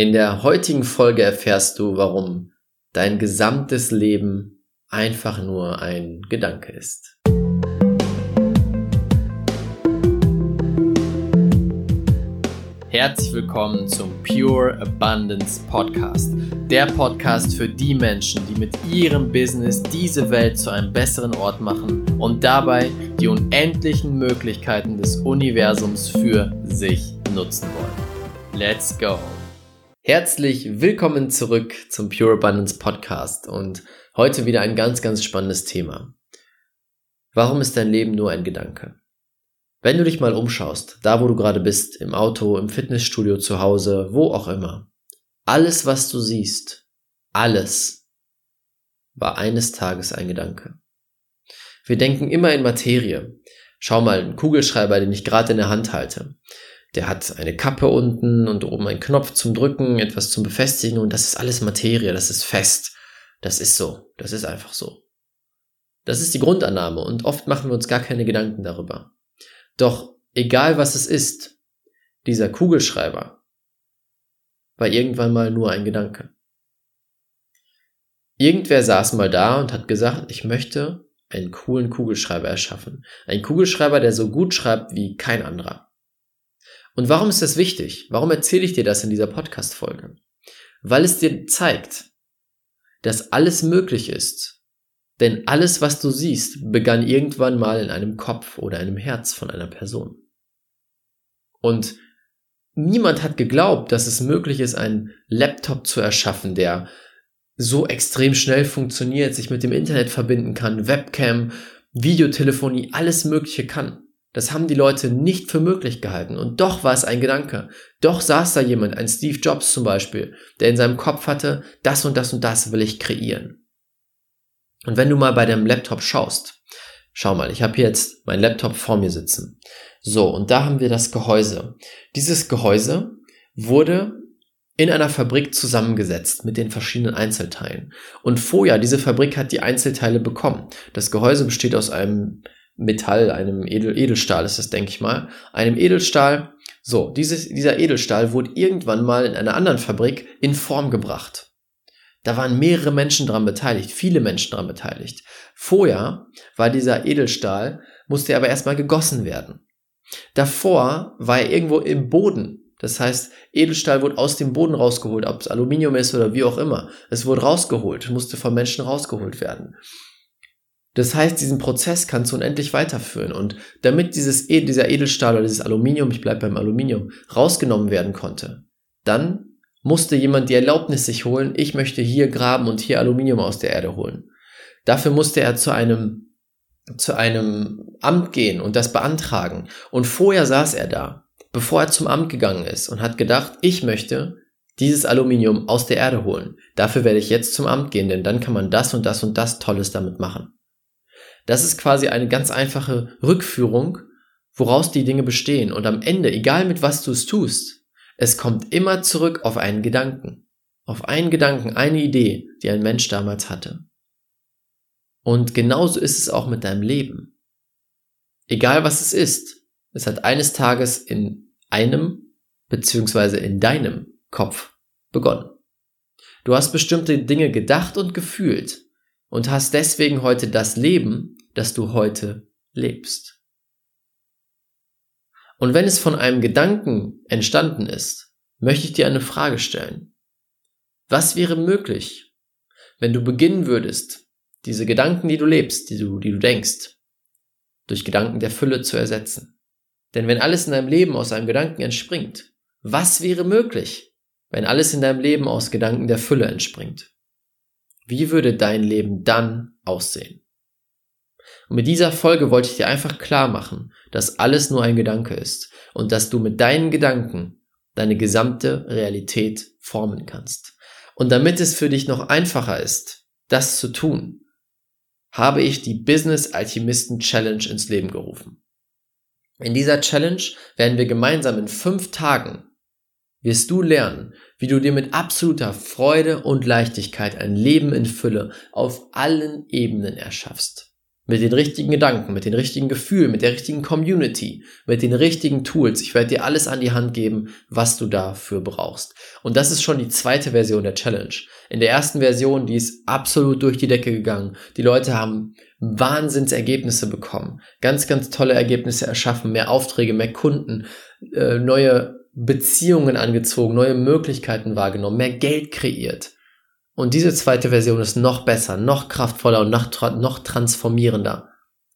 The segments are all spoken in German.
In der heutigen Folge erfährst du, warum dein gesamtes Leben einfach nur ein Gedanke ist. Herzlich willkommen zum Pure Abundance Podcast. Der Podcast für die Menschen, die mit ihrem Business diese Welt zu einem besseren Ort machen und dabei die unendlichen Möglichkeiten des Universums für sich nutzen wollen. Let's go! Herzlich willkommen zurück zum Pure Abundance Podcast und heute wieder ein ganz, ganz spannendes Thema. Warum ist dein Leben nur ein Gedanke? Wenn du dich mal umschaust, da wo du gerade bist, im Auto, im Fitnessstudio, zu Hause, wo auch immer, alles, was du siehst, alles war eines Tages ein Gedanke. Wir denken immer in Materie. Schau mal, ein Kugelschreiber, den ich gerade in der Hand halte. Der hat eine Kappe unten und oben einen Knopf zum Drücken, etwas zum Befestigen und das ist alles Materie, das ist fest. Das ist so, das ist einfach so. Das ist die Grundannahme und oft machen wir uns gar keine Gedanken darüber. Doch egal was es ist, dieser Kugelschreiber war irgendwann mal nur ein Gedanke. Irgendwer saß mal da und hat gesagt, ich möchte einen coolen Kugelschreiber erschaffen. Ein Kugelschreiber, der so gut schreibt wie kein anderer. Und warum ist das wichtig? Warum erzähle ich dir das in dieser Podcast-Folge? Weil es dir zeigt, dass alles möglich ist, denn alles, was du siehst, begann irgendwann mal in einem Kopf oder einem Herz von einer Person. Und niemand hat geglaubt, dass es möglich ist, einen Laptop zu erschaffen, der so extrem schnell funktioniert, sich mit dem Internet verbinden kann, Webcam, Videotelefonie, alles Mögliche kann. Das haben die Leute nicht für möglich gehalten. Und doch war es ein Gedanke. Doch saß da jemand, ein Steve Jobs zum Beispiel, der in seinem Kopf hatte, das und das und das will ich kreieren. Und wenn du mal bei deinem Laptop schaust, schau mal, ich habe jetzt meinen Laptop vor mir sitzen. So, und da haben wir das Gehäuse. Dieses Gehäuse wurde in einer Fabrik zusammengesetzt mit den verschiedenen Einzelteilen. Und vorher, diese Fabrik hat die Einzelteile bekommen. Das Gehäuse besteht aus einem Metall, einem Edel, Edelstahl ist das, denke ich mal. Einem Edelstahl. So, dieses, dieser Edelstahl wurde irgendwann mal in einer anderen Fabrik in Form gebracht. Da waren mehrere Menschen dran beteiligt, viele Menschen dran beteiligt. Vorher war dieser Edelstahl, musste aber erstmal gegossen werden. Davor war er irgendwo im Boden. Das heißt, Edelstahl wurde aus dem Boden rausgeholt, ob es Aluminium ist oder wie auch immer. Es wurde rausgeholt, musste von Menschen rausgeholt werden. Das heißt, diesen Prozess kannst du unendlich weiterführen. Und damit dieses, dieser Edelstahl oder dieses Aluminium, ich bleibe beim Aluminium, rausgenommen werden konnte, dann musste jemand die Erlaubnis sich holen, ich möchte hier graben und hier Aluminium aus der Erde holen. Dafür musste er zu einem, zu einem Amt gehen und das beantragen. Und vorher saß er da, bevor er zum Amt gegangen ist und hat gedacht, ich möchte dieses Aluminium aus der Erde holen. Dafür werde ich jetzt zum Amt gehen, denn dann kann man das und das und das Tolles damit machen. Das ist quasi eine ganz einfache Rückführung, woraus die Dinge bestehen. Und am Ende, egal mit was du es tust, es kommt immer zurück auf einen Gedanken. Auf einen Gedanken, eine Idee, die ein Mensch damals hatte. Und genauso ist es auch mit deinem Leben. Egal was es ist, es hat eines Tages in einem beziehungsweise in deinem Kopf begonnen. Du hast bestimmte Dinge gedacht und gefühlt und hast deswegen heute das Leben, das du heute lebst. Und wenn es von einem Gedanken entstanden ist, möchte ich dir eine Frage stellen. Was wäre möglich, wenn du beginnen würdest, diese Gedanken, die du lebst, die du, die du denkst, durch Gedanken der Fülle zu ersetzen? Denn wenn alles in deinem Leben aus einem Gedanken entspringt, was wäre möglich, wenn alles in deinem Leben aus Gedanken der Fülle entspringt? Wie würde dein Leben dann aussehen? Und mit dieser Folge wollte ich dir einfach klar machen, dass alles nur ein Gedanke ist und dass du mit deinen Gedanken deine gesamte Realität formen kannst. Und damit es für dich noch einfacher ist, das zu tun, habe ich die Business Alchemisten Challenge ins Leben gerufen. In dieser Challenge werden wir gemeinsam in fünf Tagen wirst du lernen, wie du dir mit absoluter Freude und Leichtigkeit ein Leben in Fülle auf allen Ebenen erschaffst. Mit den richtigen Gedanken, mit den richtigen Gefühlen, mit der richtigen Community, mit den richtigen Tools. Ich werde dir alles an die Hand geben, was du dafür brauchst. Und das ist schon die zweite Version der Challenge. In der ersten Version, die ist absolut durch die Decke gegangen. Die Leute haben Wahnsinnsergebnisse bekommen. Ganz, ganz tolle Ergebnisse erschaffen. Mehr Aufträge, mehr Kunden, äh, neue Beziehungen angezogen, neue Möglichkeiten wahrgenommen, mehr Geld kreiert. Und diese zweite Version ist noch besser, noch kraftvoller und noch, noch transformierender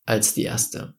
als die erste.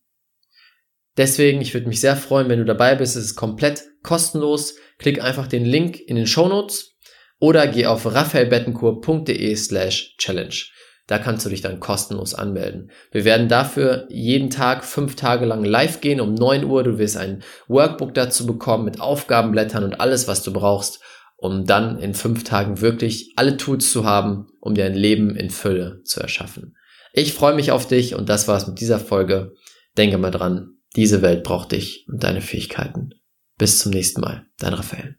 Deswegen, ich würde mich sehr freuen, wenn du dabei bist. Es ist komplett kostenlos. Klick einfach den Link in den Show Notes oder geh auf raphaelbettencourt.de slash challenge. Da kannst du dich dann kostenlos anmelden. Wir werden dafür jeden Tag fünf Tage lang live gehen um neun Uhr. Du wirst ein Workbook dazu bekommen mit Aufgabenblättern und alles, was du brauchst, um dann in fünf Tagen wirklich alle Tools zu haben, um dir ein Leben in Fülle zu erschaffen. Ich freue mich auf dich und das war's mit dieser Folge. Denke mal dran, diese Welt braucht dich und deine Fähigkeiten. Bis zum nächsten Mal, dein Raphael.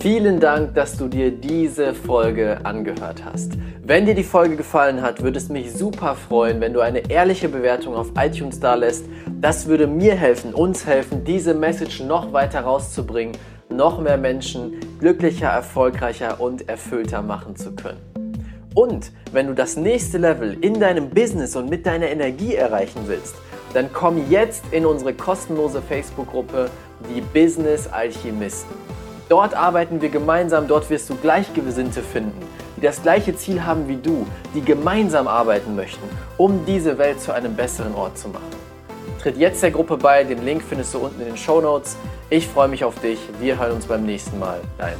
Vielen Dank, dass du dir diese Folge angehört hast. Wenn dir die Folge gefallen hat, würde es mich super freuen, wenn du eine ehrliche Bewertung auf iTunes da lässt. Das würde mir helfen, uns helfen, diese Message noch weiter rauszubringen noch mehr Menschen glücklicher, erfolgreicher und erfüllter machen zu können. Und wenn du das nächste Level in deinem Business und mit deiner Energie erreichen willst, dann komm jetzt in unsere kostenlose Facebook-Gruppe Die Business Alchemisten. Dort arbeiten wir gemeinsam, dort wirst du Gleichgesinnte finden, die das gleiche Ziel haben wie du, die gemeinsam arbeiten möchten, um diese Welt zu einem besseren Ort zu machen. Tritt jetzt der Gruppe bei, den Link findest du unten in den Show Notes. Ich freue mich auf dich. Wir hören uns beim nächsten Mal. Dein